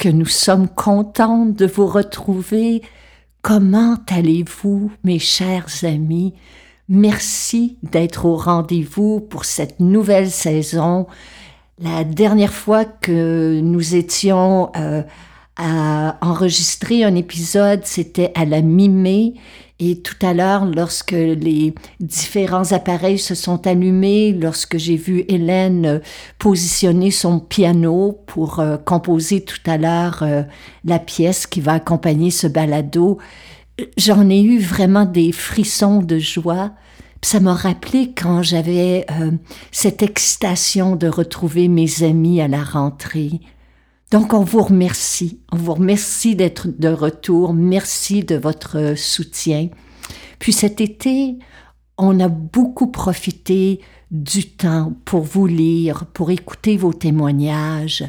Que nous sommes contentes de vous retrouver. Comment allez-vous, mes chers amis? Merci d'être au rendez-vous pour cette nouvelle saison. La dernière fois que nous étions euh, à enregistrer un épisode, c'était à la mi-mai et tout à l'heure, lorsque les différents appareils se sont allumés, lorsque j'ai vu Hélène positionner son piano pour euh, composer tout à l'heure euh, la pièce qui va accompagner ce balado, j'en ai eu vraiment des frissons de joie. Ça m'a rappelé quand j'avais euh, cette excitation de retrouver mes amis à la rentrée. Donc on vous remercie, on vous remercie d'être de retour, merci de votre soutien. Puis cet été, on a beaucoup profité du temps pour vous lire, pour écouter vos témoignages.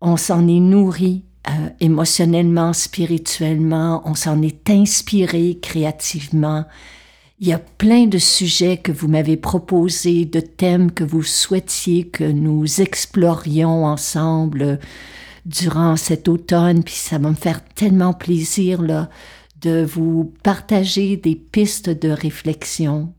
On s'en est nourri euh, émotionnellement, spirituellement, on s'en est inspiré créativement. Il y a plein de sujets que vous m'avez proposés, de thèmes que vous souhaitiez que nous explorions ensemble durant cet automne, puis ça va me faire tellement plaisir là, de vous partager des pistes de réflexion.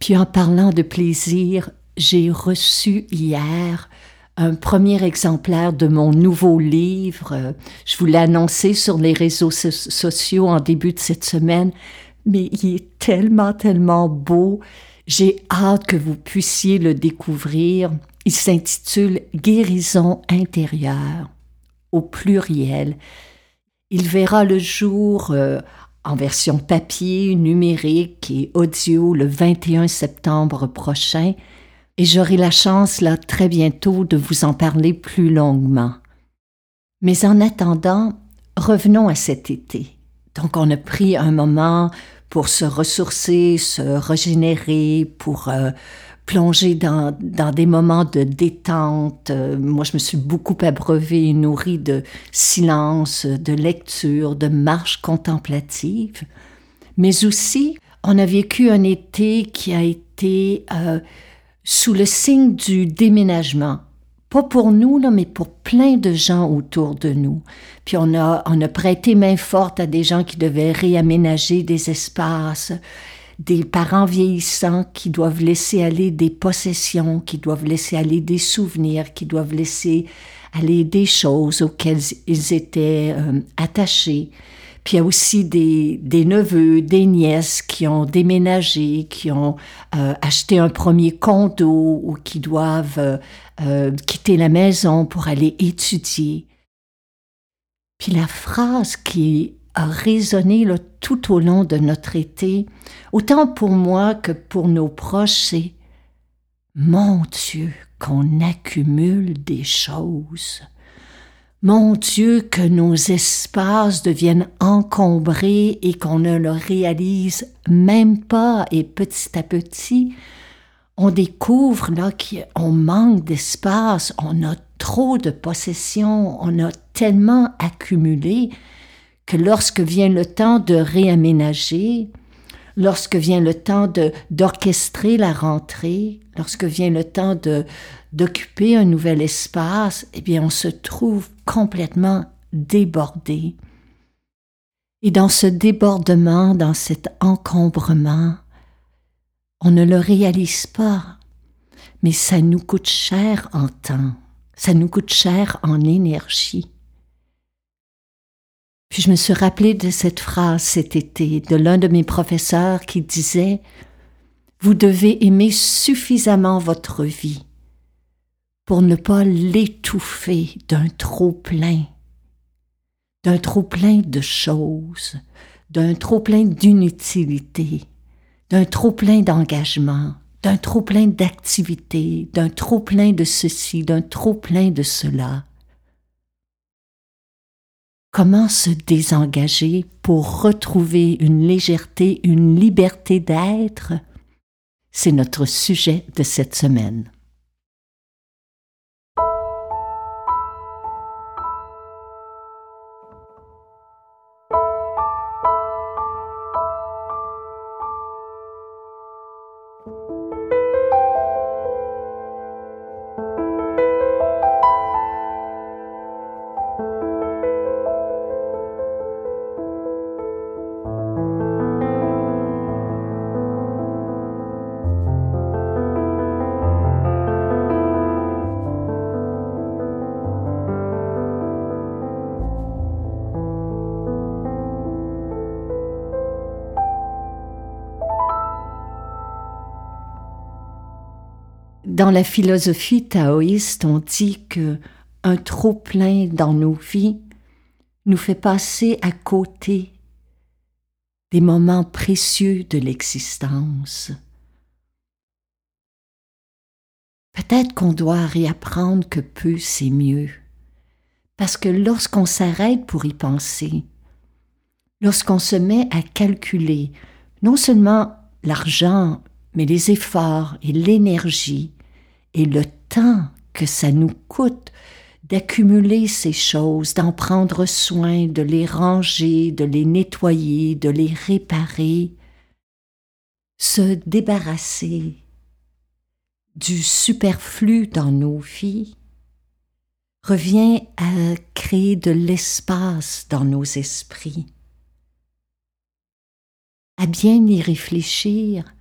Puis en parlant de plaisir, j'ai reçu hier un premier exemplaire de mon nouveau livre. Je vous l'ai annoncé sur les réseaux sociaux en début de cette semaine, mais il est tellement, tellement beau. J'ai hâte que vous puissiez le découvrir. Il s'intitule Guérison intérieure au pluriel. Il verra le jour euh, en version papier, numérique et audio le 21 septembre prochain et j'aurai la chance là très bientôt de vous en parler plus longuement. Mais en attendant, revenons à cet été. Donc on a pris un moment pour se ressourcer, se régénérer, pour euh, plonger dans, dans, des moments de détente. Euh, moi, je me suis beaucoup abreuvée et nourrie de silence, de lecture, de marche contemplative. Mais aussi, on a vécu un été qui a été euh, sous le signe du déménagement pas pour nous, mais pour plein de gens autour de nous. Puis on a, on a prêté main forte à des gens qui devaient réaménager des espaces, des parents vieillissants qui doivent laisser aller des possessions, qui doivent laisser aller des souvenirs, qui doivent laisser aller des choses auxquelles ils étaient euh, attachés. Puis il y a aussi des, des, neveux, des nièces qui ont déménagé, qui ont euh, acheté un premier condo ou qui doivent euh, euh, quitter la maison pour aller étudier. Puis la phrase qui a résonné tout au long de notre été, autant pour moi que pour nos proches, c'est Mon Dieu, qu'on accumule des choses. Mon Dieu, que nos espaces deviennent encombrés et qu'on ne le réalise même pas et petit à petit, on découvre là qu'on manque d'espace, on a trop de possessions, on a tellement accumulé que lorsque vient le temps de réaménager, lorsque vient le temps d'orchestrer la rentrée, lorsque vient le temps d'occuper un nouvel espace, eh bien on se trouve complètement débordé. Et dans ce débordement, dans cet encombrement, on ne le réalise pas, mais ça nous coûte cher en temps, ça nous coûte cher en énergie. Puis je me suis rappelé de cette phrase cet été de l'un de mes professeurs qui disait Vous devez aimer suffisamment votre vie pour ne pas l'étouffer d'un trop plein d'un trop-plein de choses, d'un trop-plein d'inutilité, d'un trop-plein d'engagement, d'un trop-plein d'activité, d'un trop-plein de ceci, d'un trop-plein de cela. Comment se désengager pour retrouver une légèreté, une liberté d'être? C'est notre sujet de cette semaine. Dans la philosophie taoïste, on dit que un trop plein dans nos vies nous fait passer à côté des moments précieux de l'existence. Peut-être qu'on doit réapprendre que peu c'est mieux, parce que lorsqu'on s'arrête pour y penser, lorsqu'on se met à calculer non seulement l'argent, mais les efforts et l'énergie, et le temps que ça nous coûte d'accumuler ces choses, d'en prendre soin, de les ranger, de les nettoyer, de les réparer, se débarrasser du superflu dans nos vies revient à créer de l'espace dans nos esprits, à bien y réfléchir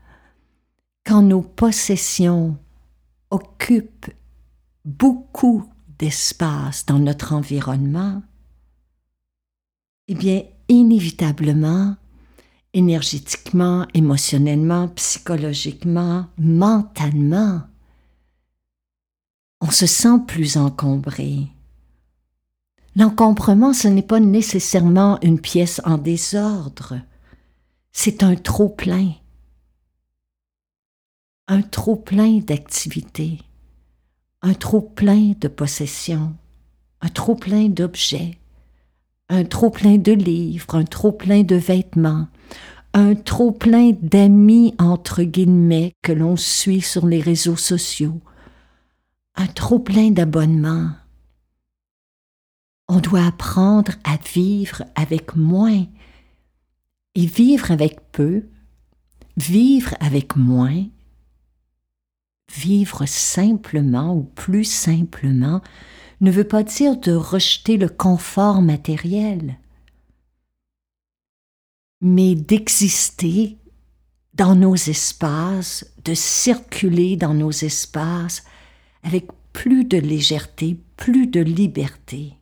quand nos possessions occupe beaucoup d'espace dans notre environnement, eh bien, inévitablement, énergétiquement, émotionnellement, psychologiquement, mentalement, on se sent plus encombré. L'encombrement, ce n'est pas nécessairement une pièce en désordre, c'est un trop plein un trop-plein d'activités, un trop-plein de possessions, un trop-plein d'objets, un trop-plein de livres, un trop-plein de vêtements, un trop-plein d'amis entre guillemets que l'on suit sur les réseaux sociaux, un trop-plein d'abonnements. On doit apprendre à vivre avec moins et vivre avec peu, vivre avec moins, Vivre simplement ou plus simplement ne veut pas dire de rejeter le confort matériel, mais d'exister dans nos espaces, de circuler dans nos espaces avec plus de légèreté, plus de liberté.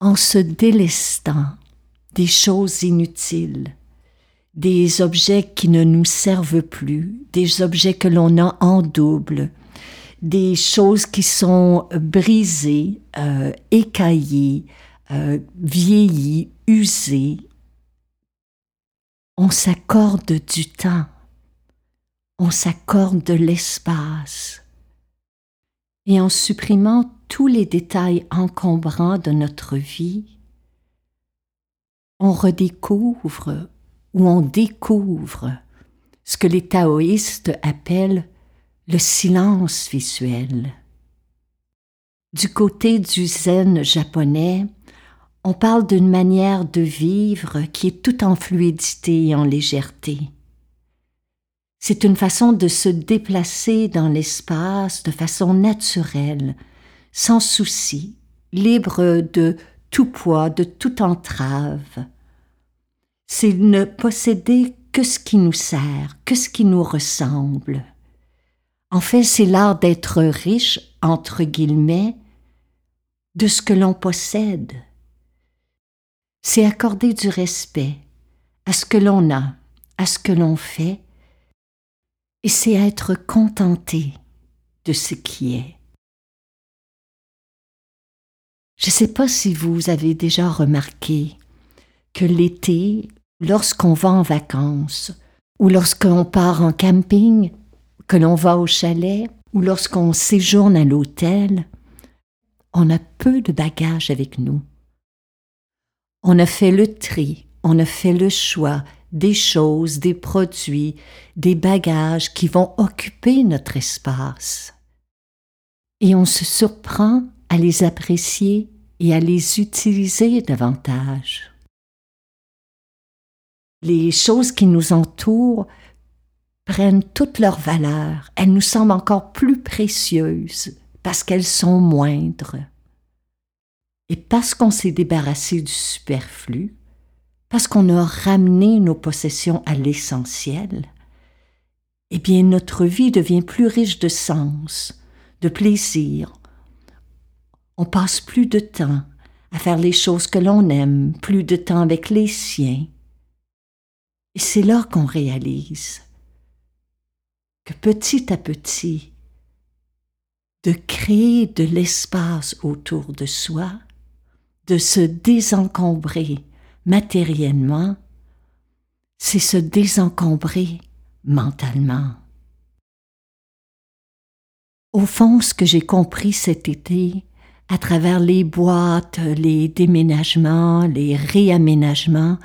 En se délestant des choses inutiles, des objets qui ne nous servent plus, des objets que l'on a en double, des choses qui sont brisées, euh, écaillées, euh, vieillies, usées. On s'accorde du temps, on s'accorde de l'espace. Et en supprimant tous les détails encombrants de notre vie, on redécouvre où on découvre ce que les taoïstes appellent le silence visuel. Du côté du zen japonais, on parle d'une manière de vivre qui est tout en fluidité et en légèreté. C'est une façon de se déplacer dans l'espace de façon naturelle, sans souci, libre de tout poids, de toute entrave. C'est ne posséder que ce qui nous sert, que ce qui nous ressemble. En fait, c'est l'art d'être riche, entre guillemets, de ce que l'on possède. C'est accorder du respect à ce que l'on a, à ce que l'on fait, et c'est être contenté de ce qui est. Je ne sais pas si vous avez déjà remarqué que l'été, lorsqu'on va en vacances, ou lorsqu'on part en camping, que l'on va au chalet, ou lorsqu'on séjourne à l'hôtel, on a peu de bagages avec nous. On a fait le tri, on a fait le choix des choses, des produits, des bagages qui vont occuper notre espace. Et on se surprend à les apprécier et à les utiliser davantage. Les choses qui nous entourent prennent toute leur valeur, elles nous semblent encore plus précieuses parce qu'elles sont moindres. Et parce qu'on s'est débarrassé du superflu, parce qu'on a ramené nos possessions à l'essentiel, eh bien notre vie devient plus riche de sens, de plaisir. On passe plus de temps à faire les choses que l'on aime, plus de temps avec les siens. Et c'est là qu'on réalise que petit à petit, de créer de l'espace autour de soi, de se désencombrer matériellement, c'est se désencombrer mentalement. Au fond, ce que j'ai compris cet été, à travers les boîtes, les déménagements, les réaménagements,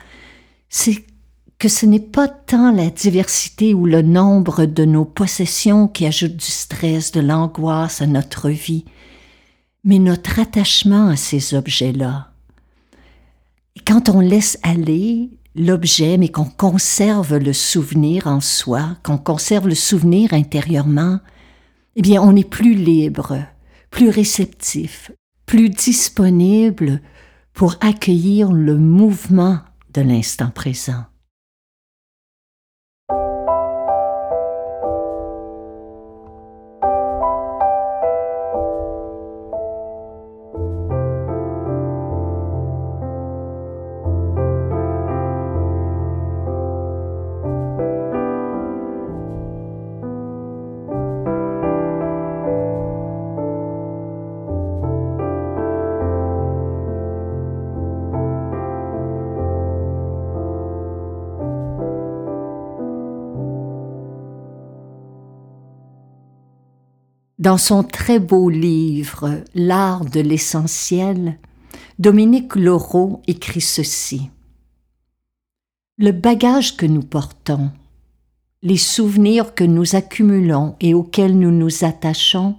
c'est que ce n'est pas tant la diversité ou le nombre de nos possessions qui ajoute du stress, de l'angoisse à notre vie, mais notre attachement à ces objets-là. Et quand on laisse aller l'objet, mais qu'on conserve le souvenir en soi, qu'on conserve le souvenir intérieurement, eh bien, on est plus libre, plus réceptif, plus disponible pour accueillir le mouvement de l'instant présent. Dans son très beau livre L'art de l'essentiel, Dominique Laureau écrit ceci. Le bagage que nous portons, les souvenirs que nous accumulons et auxquels nous nous attachons,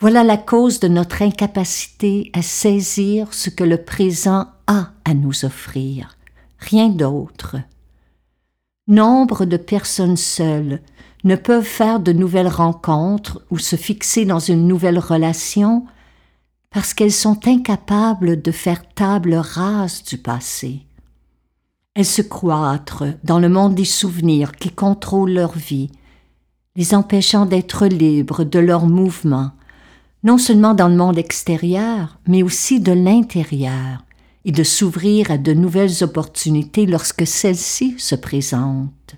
voilà la cause de notre incapacité à saisir ce que le présent a à nous offrir, rien d'autre. Nombre de personnes seules ne peuvent faire de nouvelles rencontres ou se fixer dans une nouvelle relation parce qu'elles sont incapables de faire table rase du passé. Elles se croîtrent dans le monde des souvenirs qui contrôlent leur vie, les empêchant d'être libres de leurs mouvements, non seulement dans le monde extérieur, mais aussi de l'intérieur, et de s'ouvrir à de nouvelles opportunités lorsque celles-ci se présentent.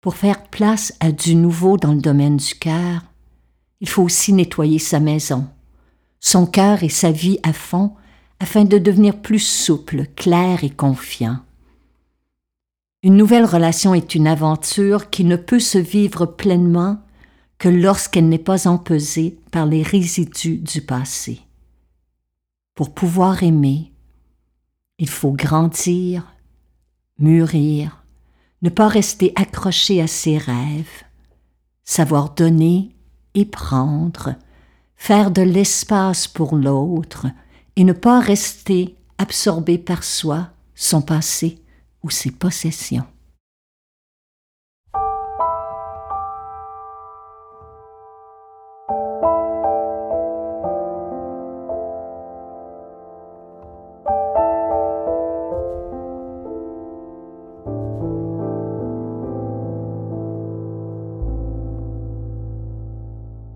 Pour faire place à du nouveau dans le domaine du cœur, il faut aussi nettoyer sa maison, son cœur et sa vie à fond afin de devenir plus souple, clair et confiant. Une nouvelle relation est une aventure qui ne peut se vivre pleinement que lorsqu'elle n'est pas empesée par les résidus du passé. Pour pouvoir aimer, il faut grandir, mûrir, ne pas rester accroché à ses rêves, savoir donner et prendre, faire de l'espace pour l'autre et ne pas rester absorbé par soi, son passé ou ses possessions.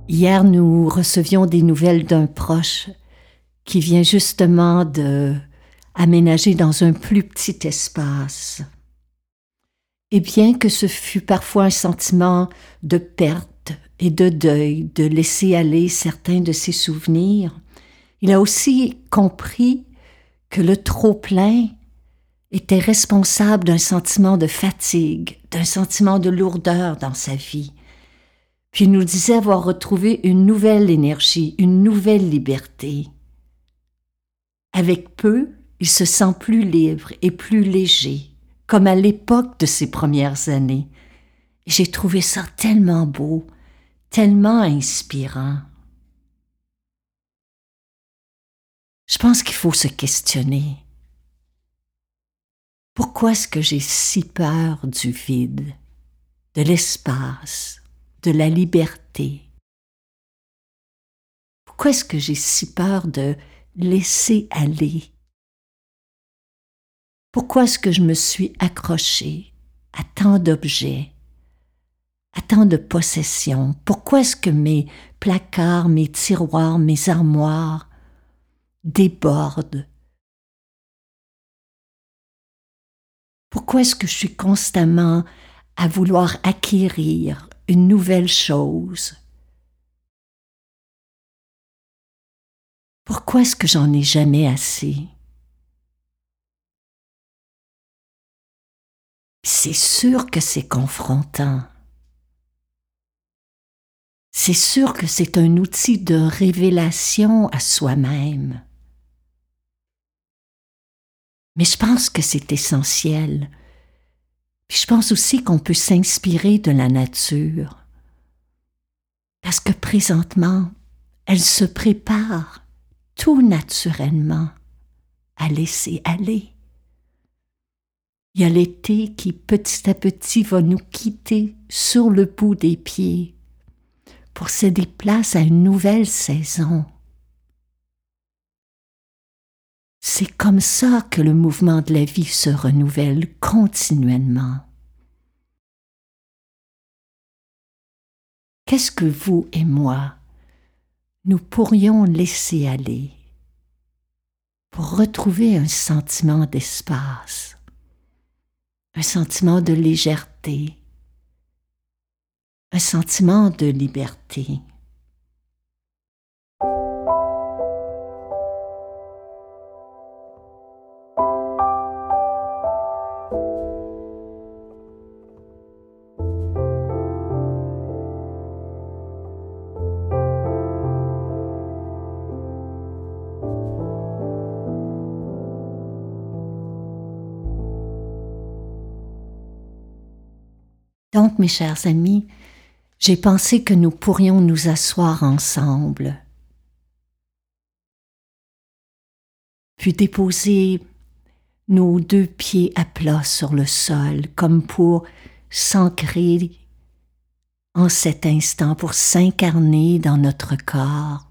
Hier, nous recevions des nouvelles d'un proche qui vient justement de aménager dans un plus petit espace. Et bien que ce fût parfois un sentiment de perte et de deuil, de laisser aller certains de ses souvenirs, il a aussi compris que le trop-plein était responsable d'un sentiment de fatigue, d'un sentiment de lourdeur dans sa vie. Puis il nous disait avoir retrouvé une nouvelle énergie, une nouvelle liberté. Avec peu, il se sent plus libre et plus léger, comme à l'époque de ses premières années. J'ai trouvé ça tellement beau, tellement inspirant. Je pense qu'il faut se questionner. Pourquoi est-ce que j'ai si peur du vide, de l'espace, de la liberté. Pourquoi est-ce que j'ai si peur de laisser aller? Pourquoi est-ce que je me suis accrochée à tant d'objets, à tant de possessions? Pourquoi est-ce que mes placards, mes tiroirs, mes armoires débordent? Pourquoi est-ce que je suis constamment à vouloir acquérir une nouvelle chose Pourquoi est-ce que j'en ai jamais assez? C'est sûr que c'est confrontant. C'est sûr que c'est un outil de révélation à soi-même. Mais je pense que c'est essentiel. Je pense aussi qu'on peut s'inspirer de la nature. Parce que présentement, elle se prépare tout naturellement à laisser aller. Il y a l'été qui petit à petit va nous quitter sur le bout des pieds pour céder place à une nouvelle saison. C'est comme ça que le mouvement de la vie se renouvelle continuellement. Qu'est-ce que vous et moi, nous pourrions laisser aller pour retrouver un sentiment d'espace, un sentiment de légèreté, un sentiment de liberté? Donc, mes chers amis, j'ai pensé que nous pourrions nous asseoir ensemble, puis déposer nos deux pieds à plat sur le sol, comme pour s'ancrer en cet instant, pour s'incarner dans notre corps.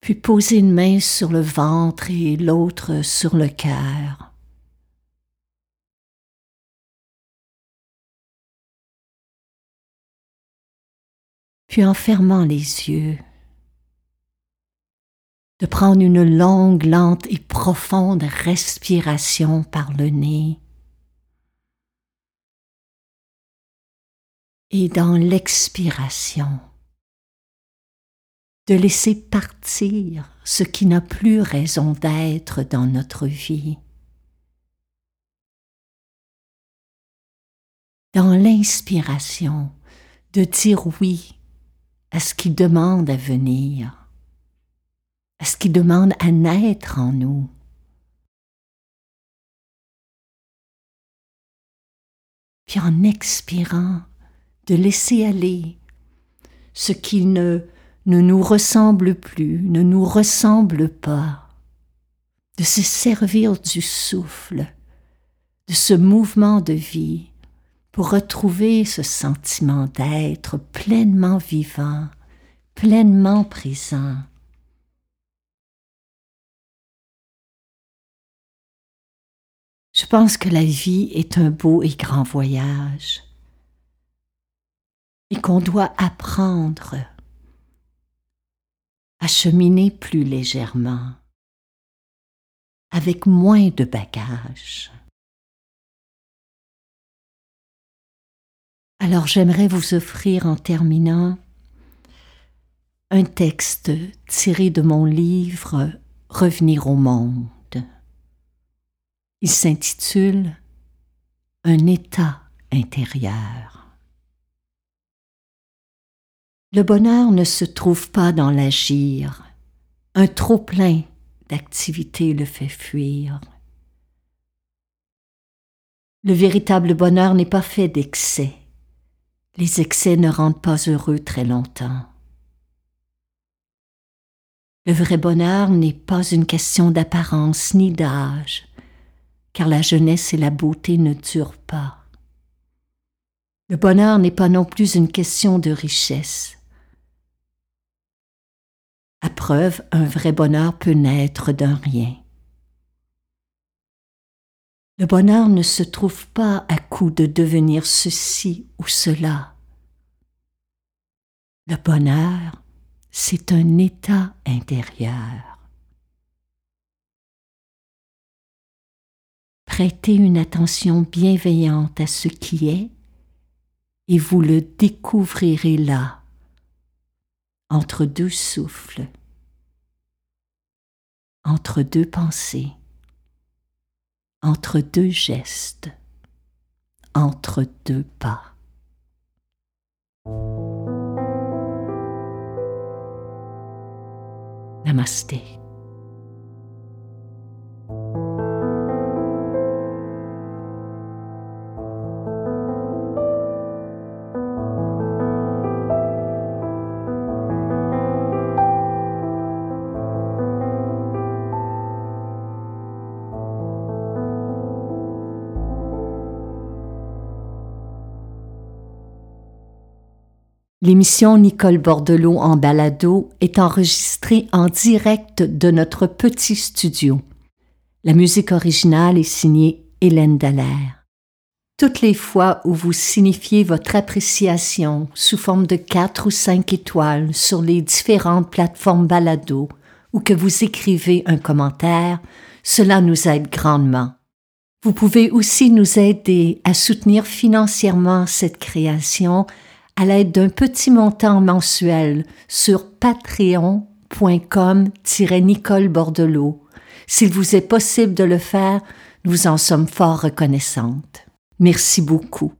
Puis poser une main sur le ventre et l'autre sur le cœur. Puis en fermant les yeux, de prendre une longue, lente et profonde respiration par le nez. Et dans l'expiration, de laisser partir ce qui n'a plus raison d'être dans notre vie. Dans l'inspiration, de dire oui à ce qui demande à venir, à ce qui demande à naître en nous. Puis en expirant, de laisser aller ce qui ne, ne nous ressemble plus, ne nous ressemble pas, de se servir du souffle, de ce mouvement de vie pour retrouver ce sentiment d'être pleinement vivant, pleinement présent. Je pense que la vie est un beau et grand voyage. et qu'on doit apprendre à cheminer plus légèrement, avec moins de bagages. Alors j'aimerais vous offrir en terminant un texte tiré de mon livre Revenir au monde. Il s'intitule Un état intérieur. Le bonheur ne se trouve pas dans l'agir. Un trop-plein d'activité le fait fuir. Le véritable bonheur n'est pas fait d'excès. Les excès ne rendent pas heureux très longtemps. Le vrai bonheur n'est pas une question d'apparence ni d'âge, car la jeunesse et la beauté ne durent pas. Le bonheur n'est pas non plus une question de richesse. À preuve, un vrai bonheur peut naître d'un rien. Le bonheur ne se trouve pas à coup de devenir ceci ou cela. Le bonheur, c'est un état intérieur. Prêtez une attention bienveillante à ce qui est et vous le découvrirez là, entre deux souffles, entre deux pensées entre deux gestes, entre deux pas. Namasté. L'émission Nicole Bordelot en balado est enregistrée en direct de notre petit studio. La musique originale est signée Hélène Dallaire. Toutes les fois où vous signifiez votre appréciation sous forme de quatre ou cinq étoiles sur les différentes plateformes balado ou que vous écrivez un commentaire, cela nous aide grandement. Vous pouvez aussi nous aider à soutenir financièrement cette création à l'aide d'un petit montant mensuel sur patreon.com-nicole Bordelot. S'il vous est possible de le faire, nous en sommes fort reconnaissantes. Merci beaucoup.